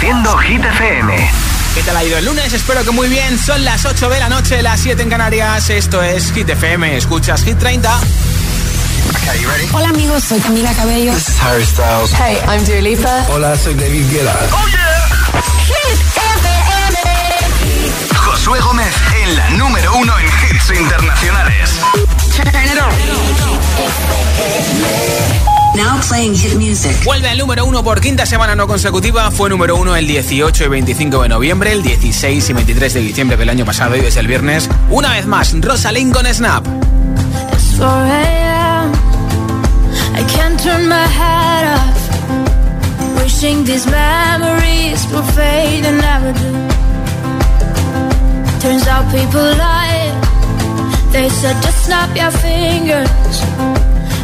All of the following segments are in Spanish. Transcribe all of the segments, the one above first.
Reproduciendo Hit FM. ¿Qué tal ha ido el lunes? Espero que muy bien. Son las 8 de la noche, las 7 en Canarias. Esto es Hit FM. Escuchas Hit 30. Hola amigos, soy Camila Cabello. This is Harry Styles. Hey, I'm Dua Lipa. Hola, soy David Guetta. Oh yeah. Hit FM. Josué Gómez en la número uno en hits internacionales. Now playing hit music. Vuelve al número uno por quinta semana no consecutiva. Fue número uno el 18 y 25 de noviembre, el 16 y 23 de diciembre del año pasado y desde el viernes, una vez más, Rosalind con Snap. I can't turn my head off. Wishing these memories will fade and never do. Turns out people lie. They said just snap your fingers.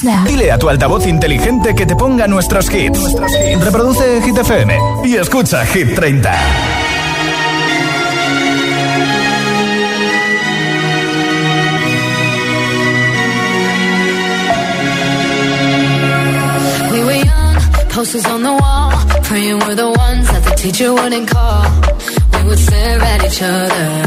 Snap. Dile a tu altavoz inteligente que te ponga nuestros hits. Reproduce Hit FM y escucha Hit 30. We were young, posters on the wall, praying we're the ones that the teacher wouldn't call. We would stare at each other,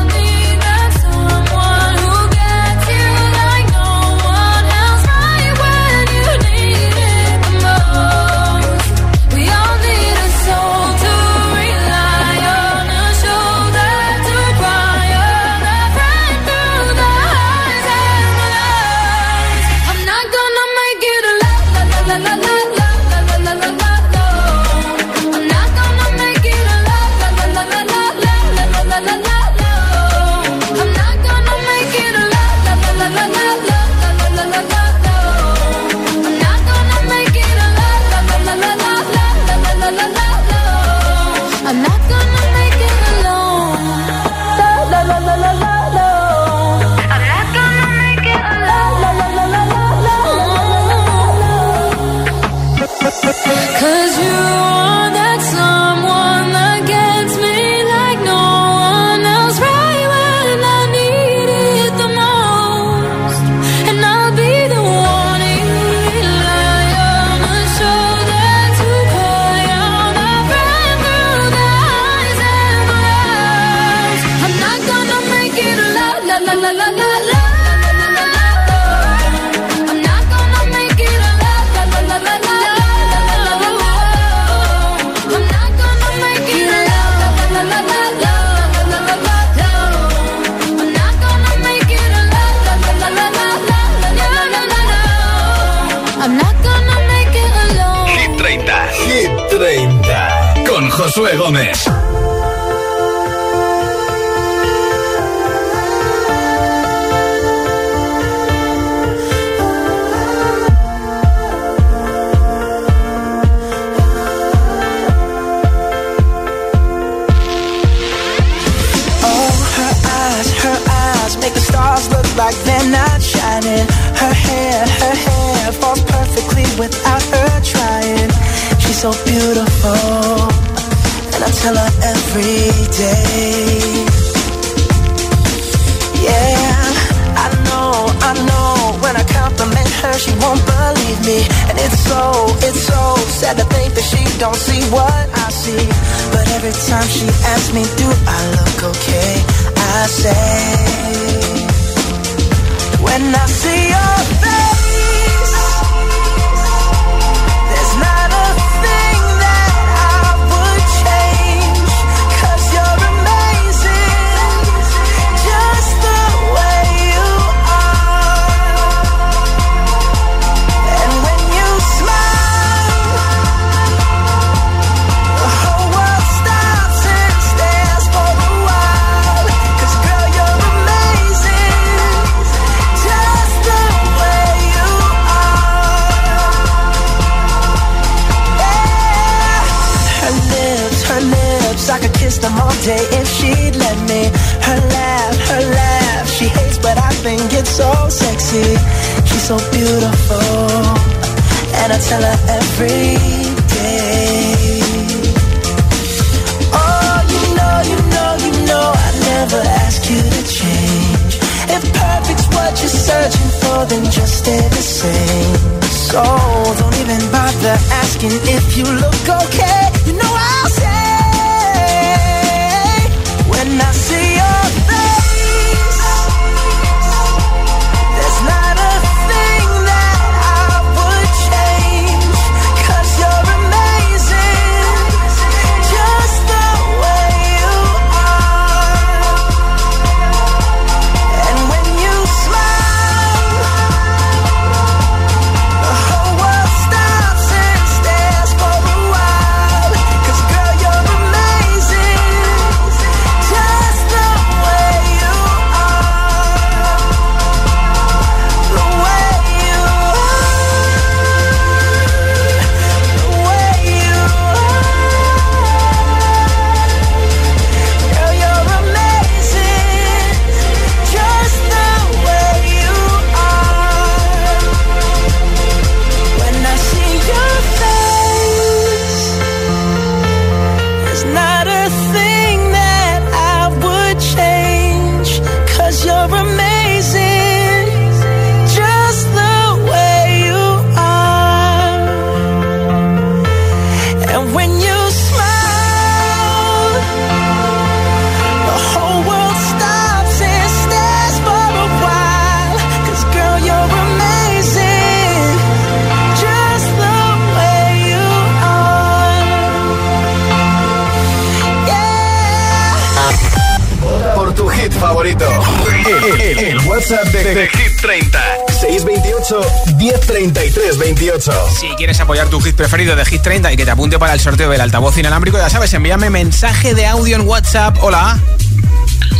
Si quieres apoyar tu hit preferido de Hit 30 y que te apunte para el sorteo del altavoz inalámbrico, ya sabes, envíame mensaje de audio en WhatsApp. Hola.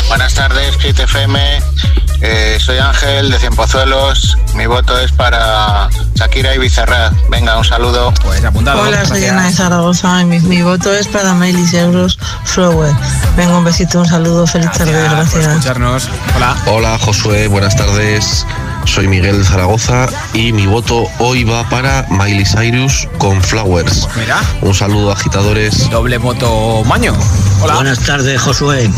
Buenas tardes, Hit FM. Eh, soy Ángel de Cienpozuelos. Mi voto es para Shakira y Bizarra. Venga, un saludo. Pues apuntado. Hola, soy. Ana de Zaragoza. Mi, mi voto es para Miley Cyrus Flower. Venga, un besito, un saludo, feliz tarde, Gracias por escucharnos. Hola. Hola Josué, buenas tardes. Soy Miguel de Zaragoza y mi voto hoy va para Miley Cyrus con Flowers. Mira, Un saludo agitadores. doble voto maño. Hola. Buenas tardes, Josué.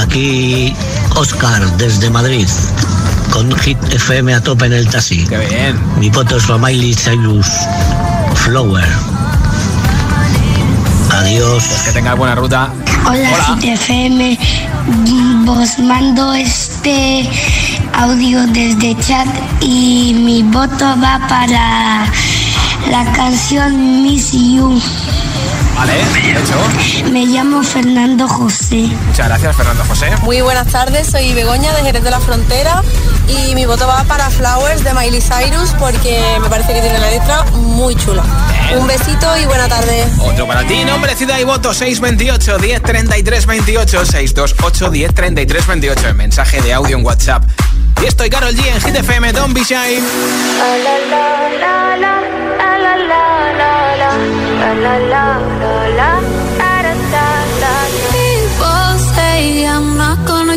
Aquí Oscar desde Madrid, con Hit FM a tope en el taxi. Qué bien. Mi voto es para Miley Cyrus Flower. Adiós. Que tengas buena ruta. Hola, Hola. GTFM. Os mando este audio desde chat y mi voto va para la canción Miss You. Vale, hecho. Me llamo Fernando José. Muchas gracias, Fernando José. Muy buenas tardes, soy Begoña de Jerez de la Frontera y mi voto va para Flowers de Miley Cyrus porque me parece que tiene la letra muy chula. Un besito y buena tarde. Otro para ti, nombre, ciudad y voto 628 1033 28 628 1033 28. El mensaje de audio en WhatsApp. Y estoy Carol G en Hit FM, Don't Be Shy. I'm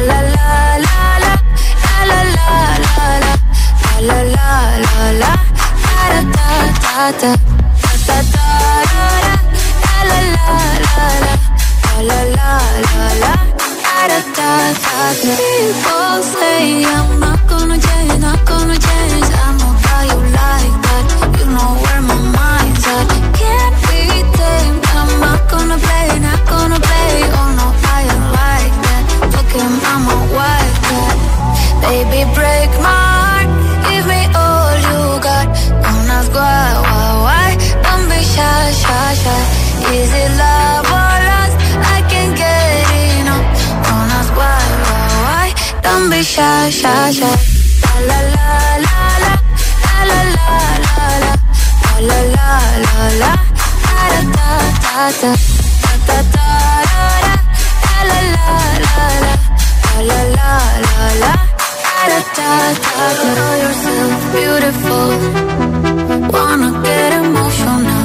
la la la la, la la la la, la la la la, la la la la la, la la la la, la say I'm not gonna change, not gonna change. I know you like that. You know where my mind's at. Can't be tamed. I'm not gonna play, not gonna play. Oh, Baby, break my heart. Give me all you got. Don't ask why, why, why. Don't be shy, shy, shy. Is it love or lust? I can't get enough. Don't ask why, why. Don't be shy, shy, shy. La la la la la la la la la la la la la la da da da da da da da la la la la la la la la da da da da yourself beautiful. Wanna get emotional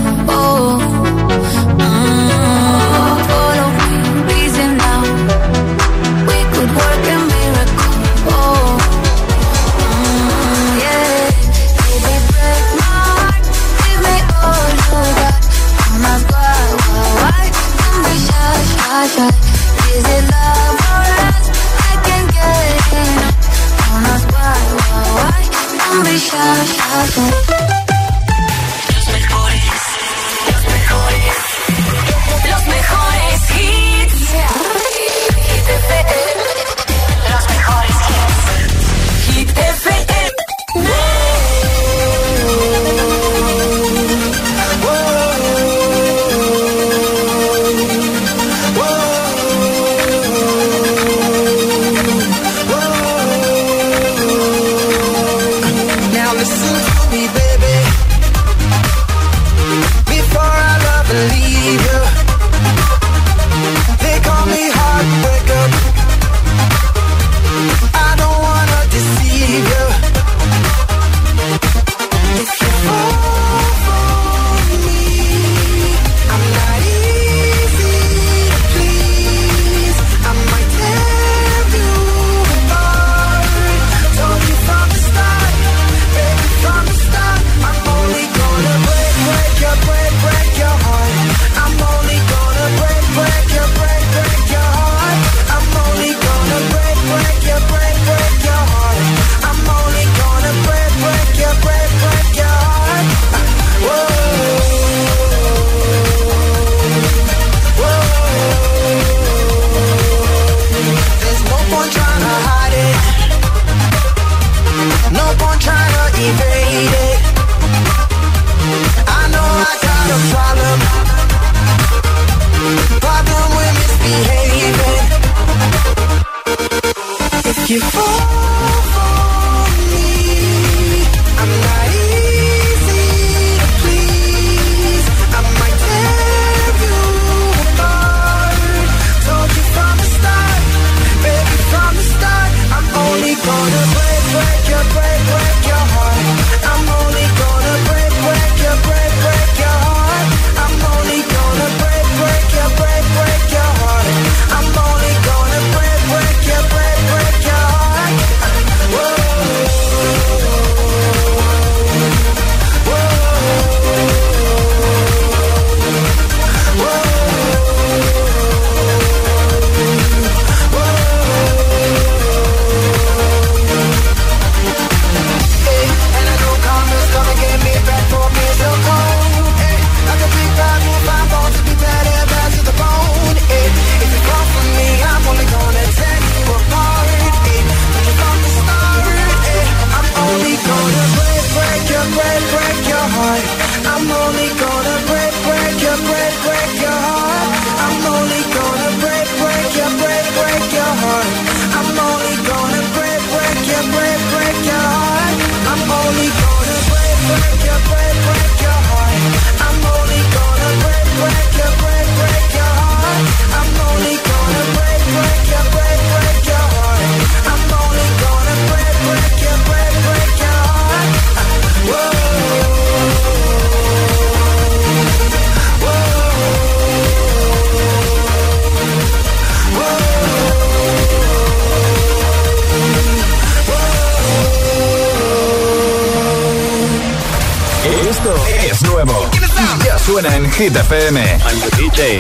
suena en Hit FM.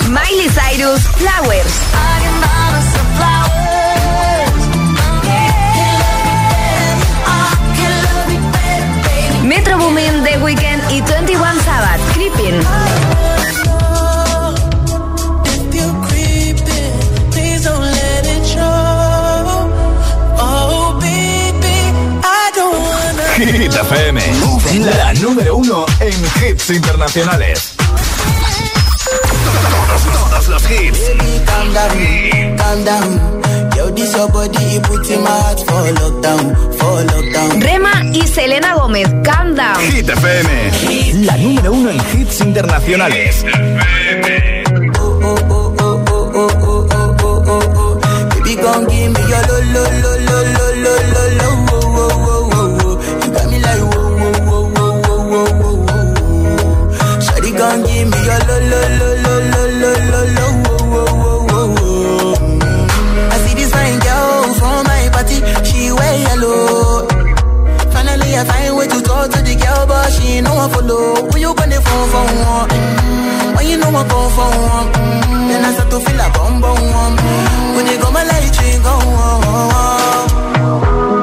Miley Cyrus, Flowers. Metro Boomin, The Weeknd y 21 Sabbath, Creeping. Hit FM, la número uno en hits internacionales. Los hits. Calm down, calm down. Yo, this your body, put in my heart for lockdown, for lockdown. Rema y Selena Gómez, Calm Down. Hit FM, la número uno en hits internacionales. Oh, oh, oh, oh, oh, oh, oh, oh, oh, oh. Baby, gon' give me your lo, lo, lo, lo, lo, lo, lo, lo, she ain't no one follow. When you gonna phone for one? Mm. When you know I come for one? Mm. Then I start to feel a bum bum one. Mm. When they go my light, she go on. Yeah, I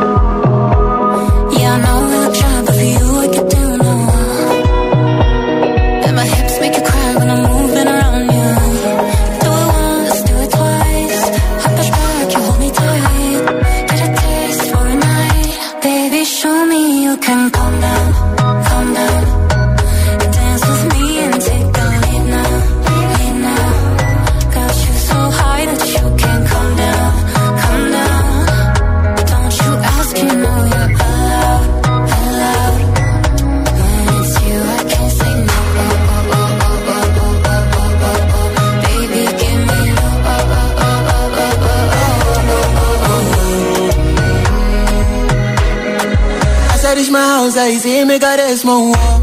bounce, ahí sí me cares, moa.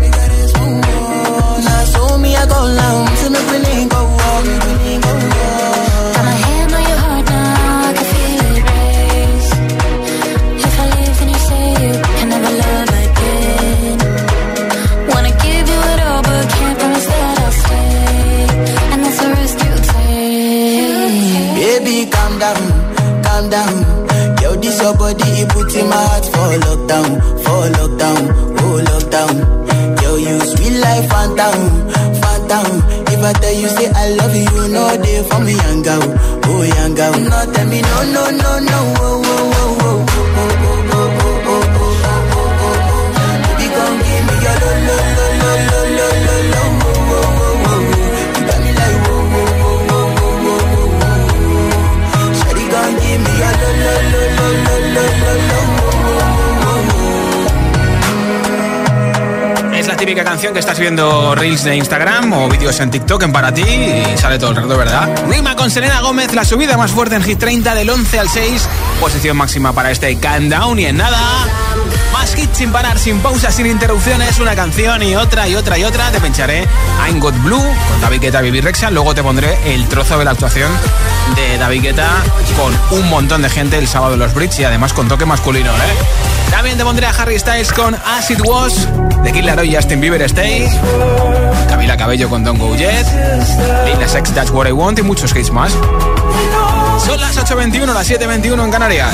Life, phantom, phantom. If I tell you say I love you, know they for me, young girl, oh young girl. No, tell me no, no, no, no, oh, oh, típica canción que estás viendo reels de Instagram o vídeos en TikTok en para ti y sale todo el rato, ¿verdad? Rima con Selena Gómez, la subida más fuerte en Hit 30 del 11 al 6, posición máxima para este countdown y en nada, más hits sin parar, sin pausas, sin interrupciones, una canción y otra y otra y otra. Te pincharé I'm Got Blue con David Guetta, Bibi Rexha, luego te pondré el trozo de la actuación de David Guetta con un montón de gente el sábado en los Brits y además con toque masculino, ¿eh? También te pondré a Harry Styles con As It Was, The Kid Laroi y Justin Bieber Stay, Camila Cabello con Don't Go Yet, Lil Sex That's What I Want y muchos hits más. Son las 8.21, las 7.21 en Canarias.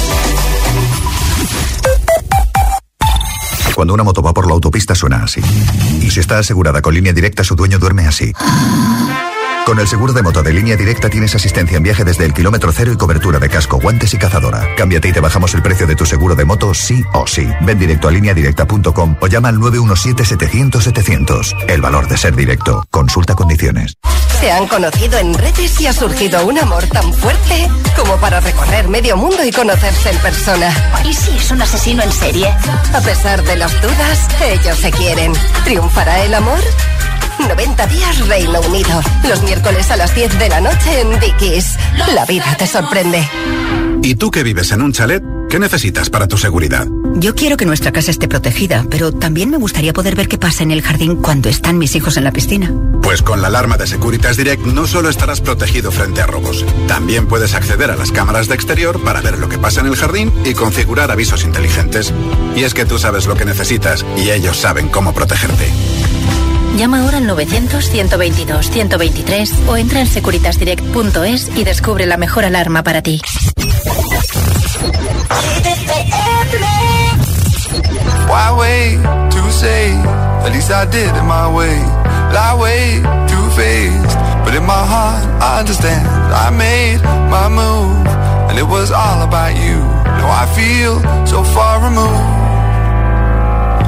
Cuando una moto va por la autopista suena así. Y si está asegurada con línea directa, su dueño duerme así. Con el seguro de moto de línea directa tienes asistencia en viaje desde el kilómetro cero y cobertura de casco, guantes y cazadora. Cámbiate y te bajamos el precio de tu seguro de moto sí o sí. Ven directo a lineadirecta.com o llama al 917-700-700. El valor de ser directo. Consulta condiciones. Se han conocido en redes y ha surgido un amor tan fuerte como para recorrer medio mundo y conocerse en persona. ¿Y si es un asesino en serie? A pesar de las dudas, ellos se quieren. ¿Triunfará el amor? 90 días Reino Unido. Los miércoles a las 10 de la noche en Dickies. La vida te sorprende. ¿Y tú que vives en un chalet? ¿Qué necesitas para tu seguridad? Yo quiero que nuestra casa esté protegida, pero también me gustaría poder ver qué pasa en el jardín cuando están mis hijos en la piscina. Pues con la alarma de Securitas Direct no solo estarás protegido frente a robos, también puedes acceder a las cámaras de exterior para ver lo que pasa en el jardín y configurar avisos inteligentes. Y es que tú sabes lo que necesitas y ellos saben cómo protegerte. Llama ahora al 900-122-123 o entra en securitasdirect.es y descubre la mejor alarma para ti. Why wait to say? At least I did it my way. Lie way too faced, but in my heart I understand. I made my move, and it was all about you. Now I feel so far removed.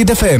Reproduce Hit FM.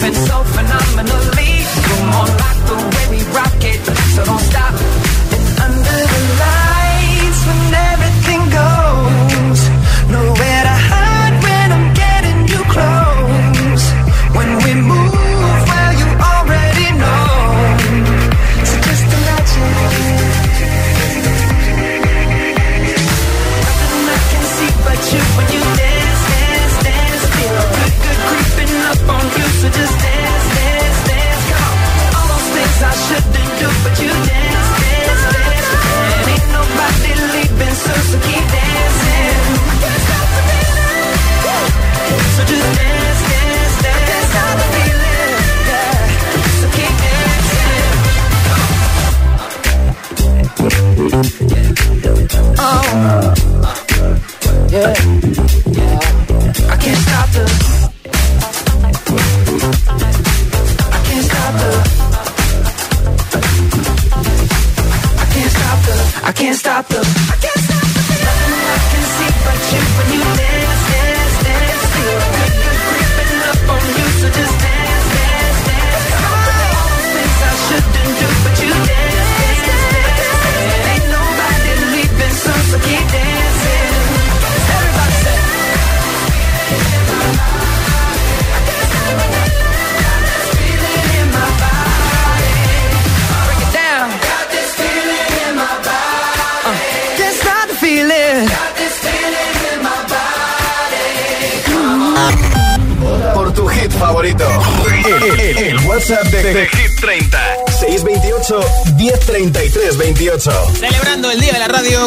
Moving so phenomenally. Come on, like the way we rock it, so don't stop.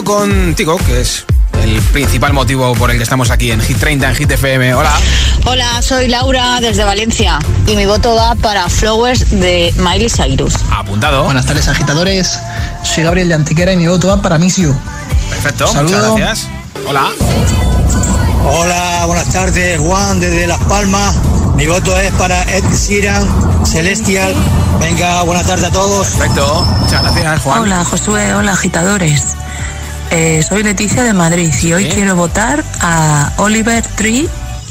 Contigo, que es el principal motivo por el que estamos aquí en Hit 30, en Hit FM. Hola. Hola, soy Laura desde Valencia y mi voto va para Flowers de Miley Cyrus. Apuntado. Buenas tardes, agitadores. Soy Gabriel de Antequera y mi voto va para Misiu. Perfecto, Saludos. muchas gracias. Hola. Hola, buenas tardes, Juan desde Las Palmas. Mi voto es para Ed Sheeran, Celestial. Venga, buenas tardes a todos. Perfecto, muchas gracias, Juan. Hola Josué, hola agitadores. Eh, soy Leticia de Madrid y hoy quiero votar a Oliver Tree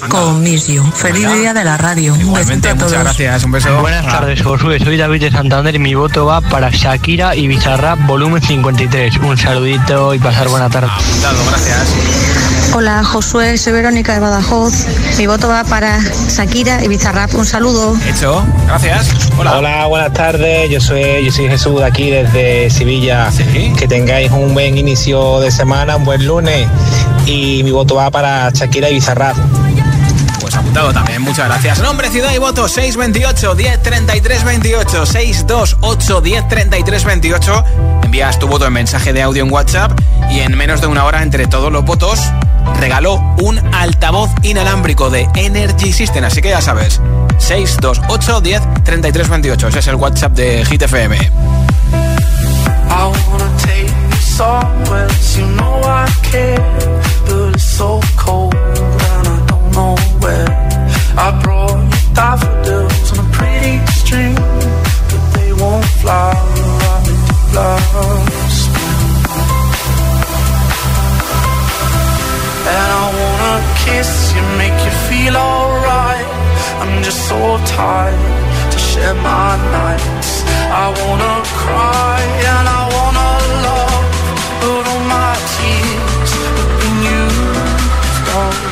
con Miss You. Feliz Venga. día de la radio. Un besito Igualmente, a todos. muchas gracias. Un beso. Buenas tardes, Josué. Soy David de Santander y mi voto va para Shakira y Bizarrap volumen 53. Un saludito y pasar buena tarde. Gracias. Hola Josué, soy Verónica de Badajoz. Mi voto va para Shakira y Bizarrap. Un saludo. Hecho, gracias. Hola. buenas tardes. Yo soy, yo soy Jesús de aquí desde Sevilla. Que tengáis un buen inicio de semana, un buen lunes. Y mi voto va para Shakira y Bizarrap. Apuntado también, muchas gracias. Nombre, ciudad y voto 628 1033 28 628 1033 28. Envías tu voto en mensaje de audio en WhatsApp y en menos de una hora entre todos los votos regaló un altavoz inalámbrico de Energy System, así que ya sabes. 628 1033 28. Ese es el WhatsApp de Hit FM. I wanna take I brought you daffodils on a pretty string, but they won't fly. I make you last And I wanna kiss you, make you feel alright. I'm just so tired to share my nights. I wanna cry and I wanna love, but all my tears have been used up.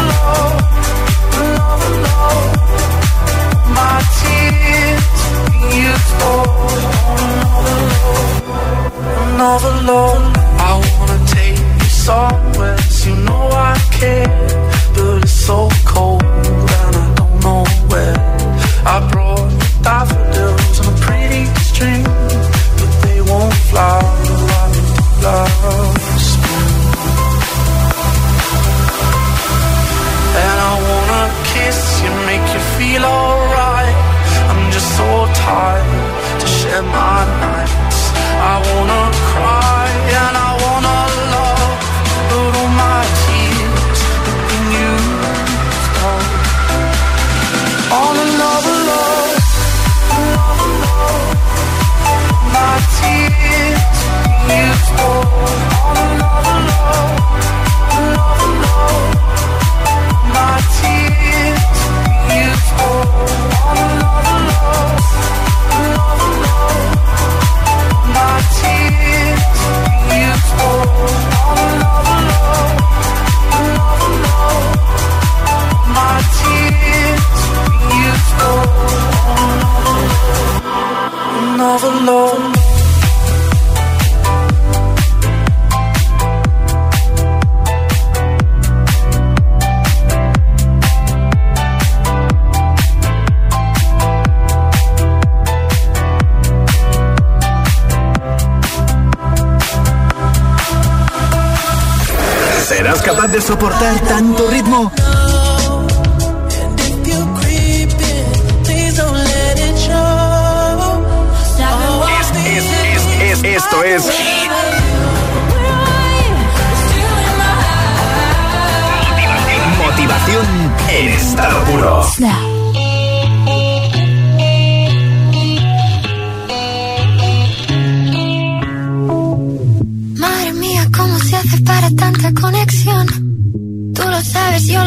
Somewhere, so you know I care, but it's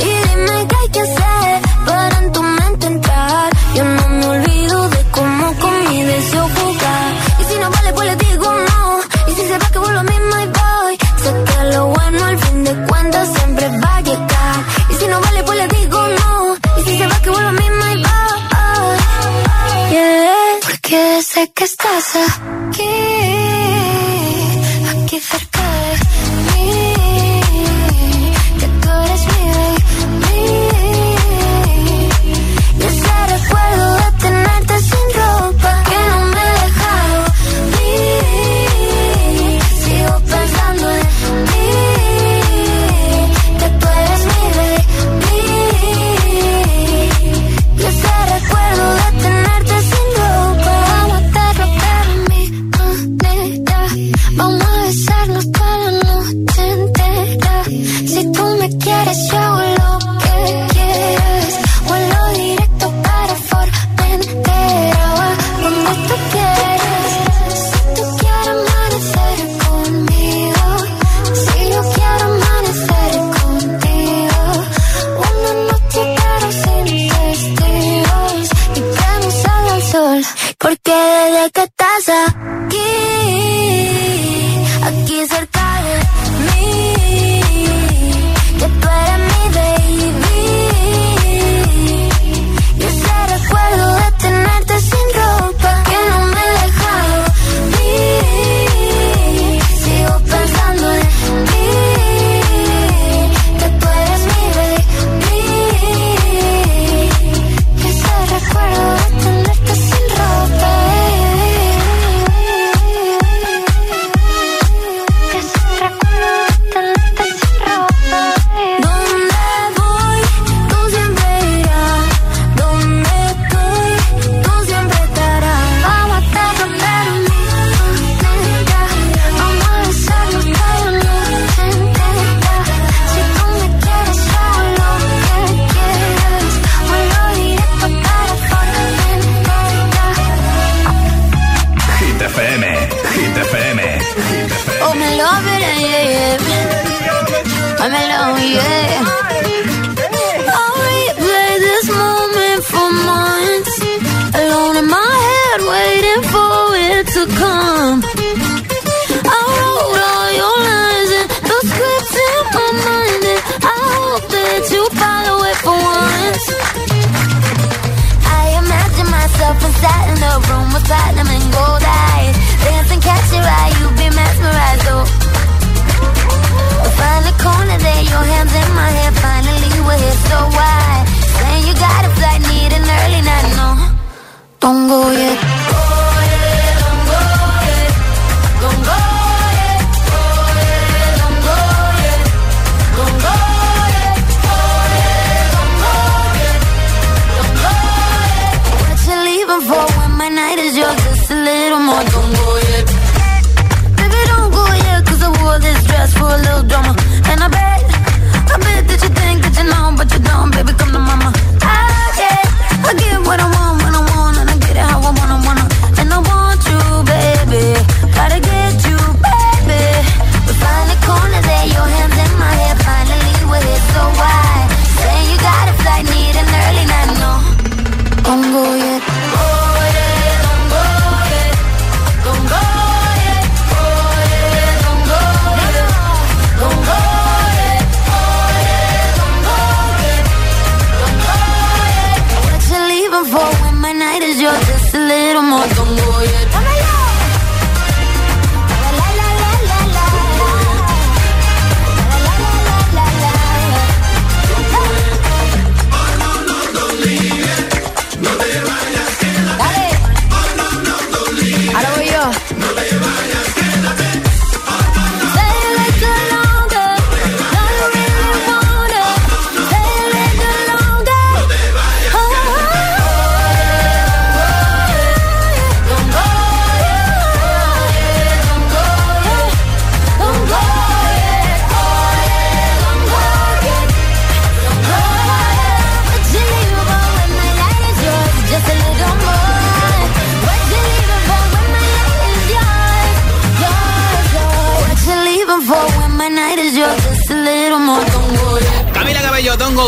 It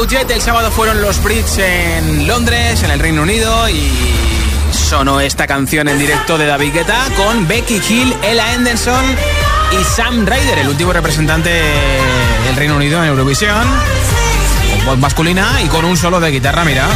El sábado fueron los Brits en Londres, en el Reino Unido, y sonó esta canción en directo de David Guetta con Becky Hill, Ella Henderson y Sam Ryder, el último representante del Reino Unido en Eurovisión, con voz masculina y con un solo de guitarra, mira.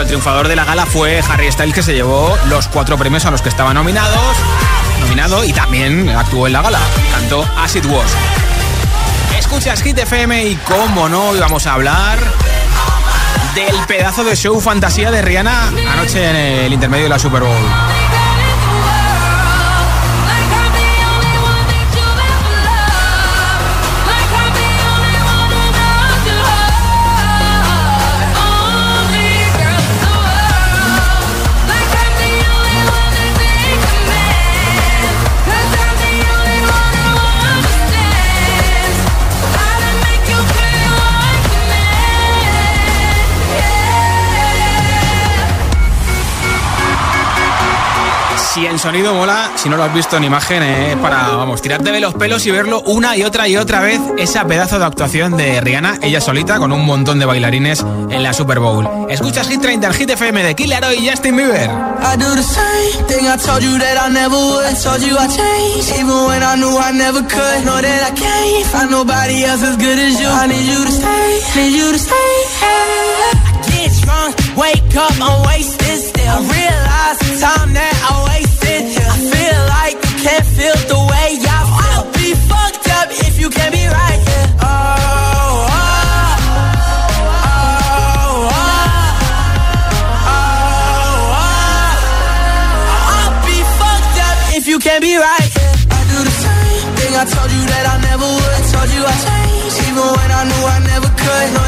El triunfador de la gala fue Harry Styles, que se llevó los cuatro premios a los que estaba nominados, nominado y también actuó en la gala. Cantó As It Was. Escuchas Hit FM y, como no, hoy vamos a hablar del pedazo de show fantasía de Rihanna anoche en el intermedio de la Super Bowl. En sonido mola, si no lo has visto en imagen, es para, vamos, tirarte de los pelos y verlo una y otra y otra vez, esa pedazo de actuación de Rihanna, ella solita, con un montón de bailarines en la Super Bowl. Escuchas Hit 30, el Hit FM de Killer y Justin Bieber. I do the same thing I told you that I never told you I even when I knew I never could. That I. I need you to stay, wake up. I realize I wasted can't feel the way I feel. I'll be fucked up if you can't be right here. Oh, oh, oh, oh, oh, oh. I'll be fucked up if you can't be right here. I do the same thing I told you that I never would. Told you I changed, even when I knew I never could.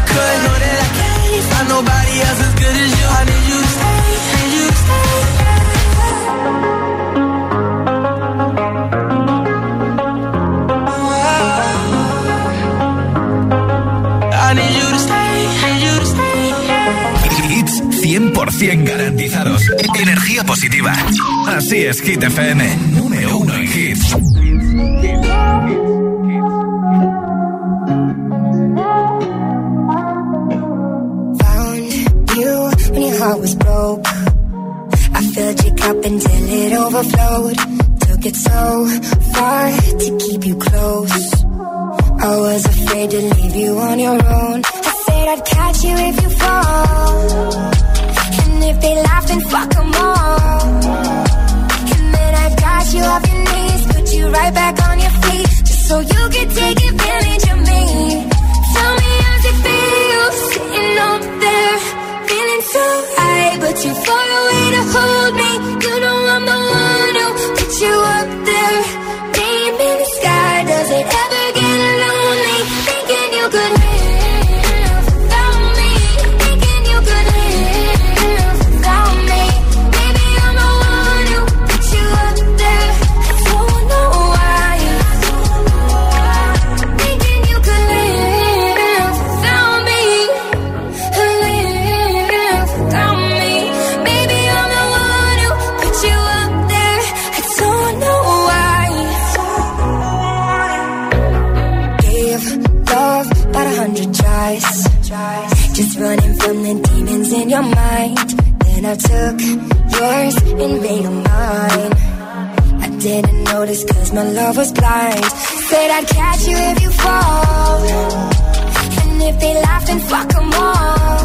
100% garantizados. Energía positiva. Así es, Hit FM. Número uno en hits. Heart was broke. I filled your cup until it overflowed. Took it so far to keep you close. I was afraid to leave you on your own. I said I'd catch you if you fall. And if they laugh, then fuck them all. And then I got you off your knees, put you right back on your feet, just so you could take advantage of me. Tell me how's it feel sitting up there, feeling so high, but too far away to hold me. You know I'm the one who put you up there, made them mine. I didn't notice cause my love was blind. Said I'd catch you if you fall. And if they laugh, then fuck them all.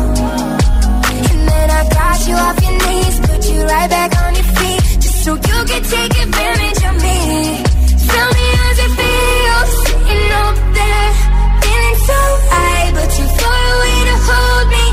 And then I got you off your knees, put you right back on your feet, just so you could take advantage of me. Tell me how's it feel sitting up there, feeling so high, but too far away to hold me.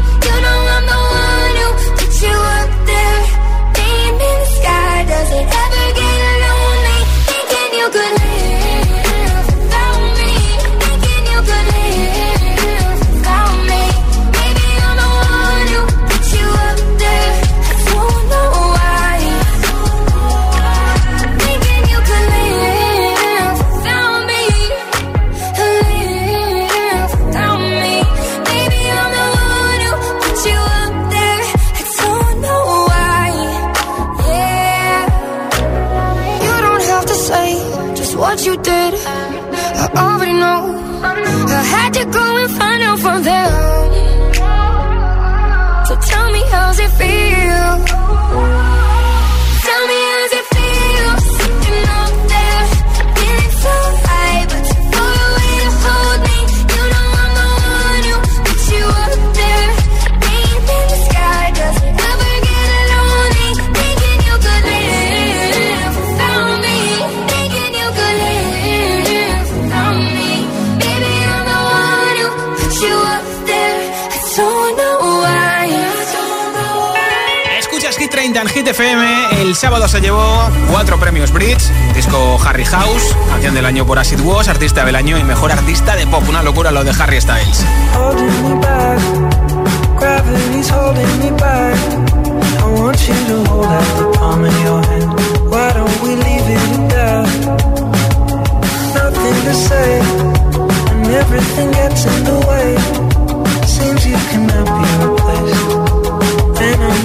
FM. El sábado se llevó cuatro premios Brits: disco Harry House, canción del año por Acid Was, artista del año y mejor artista de pop. Una locura lo de Harry Styles.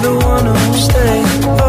the one who stays.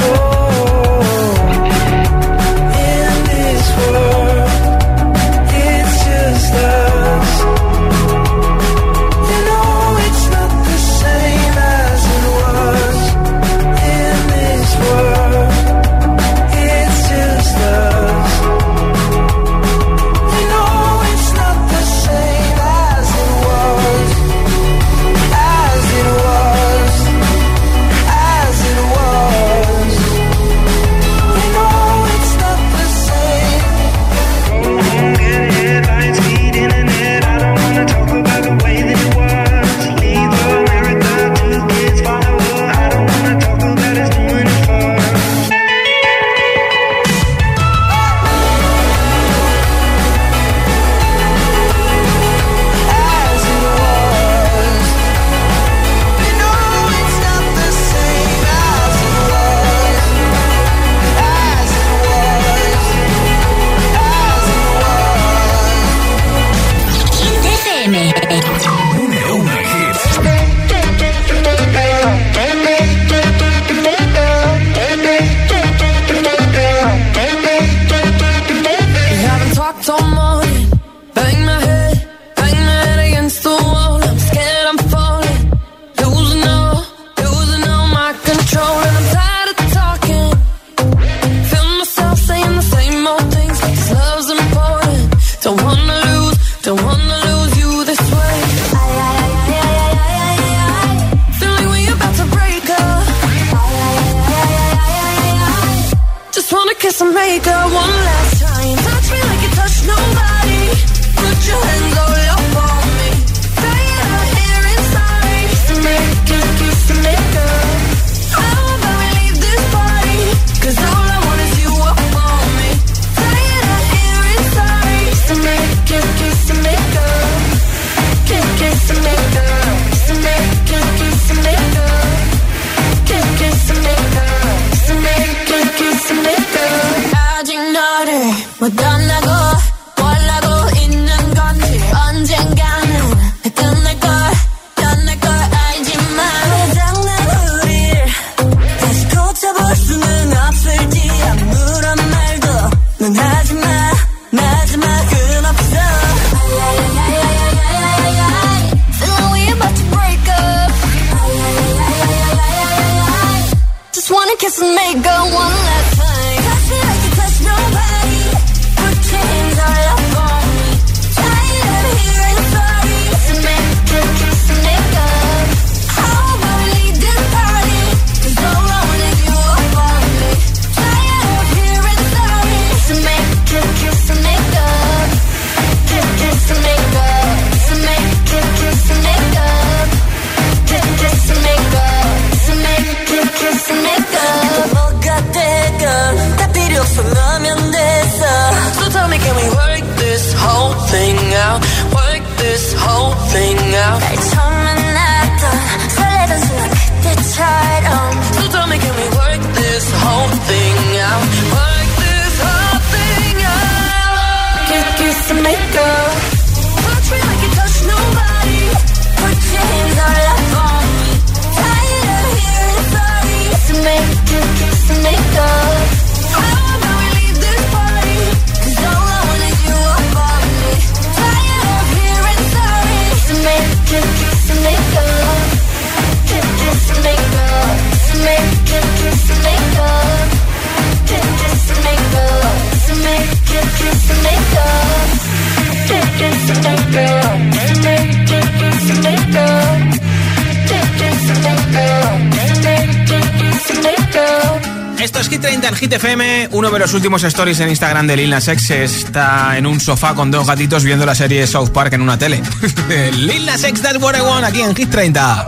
los últimos stories en Instagram de Lil Nas X está en un sofá con dos gatitos viendo la serie South Park en una tele. Lil Nas X, that's what I want, aquí en Hit 30.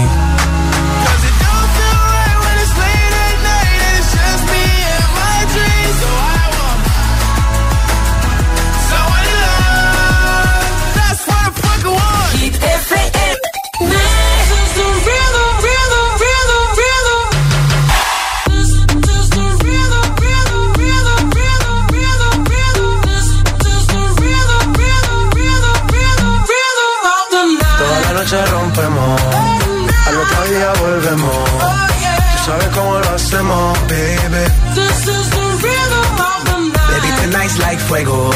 Fuego.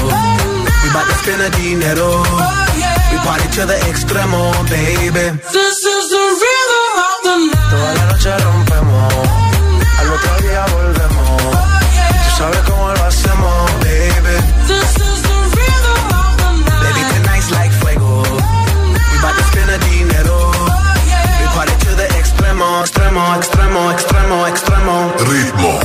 We bout to spend the dinero. We party to the extremo, baby. This is the rhythm of the night. Toda la noche rompemos, al otro día volvemos. Tú sabes cómo lo hacemos, baby. This is the rhythm of the night. Baby, tonight's like fuego. We bout to spend the dinero. We party to the extremo, extremo, extremo, extremo, extremo. Ritmo.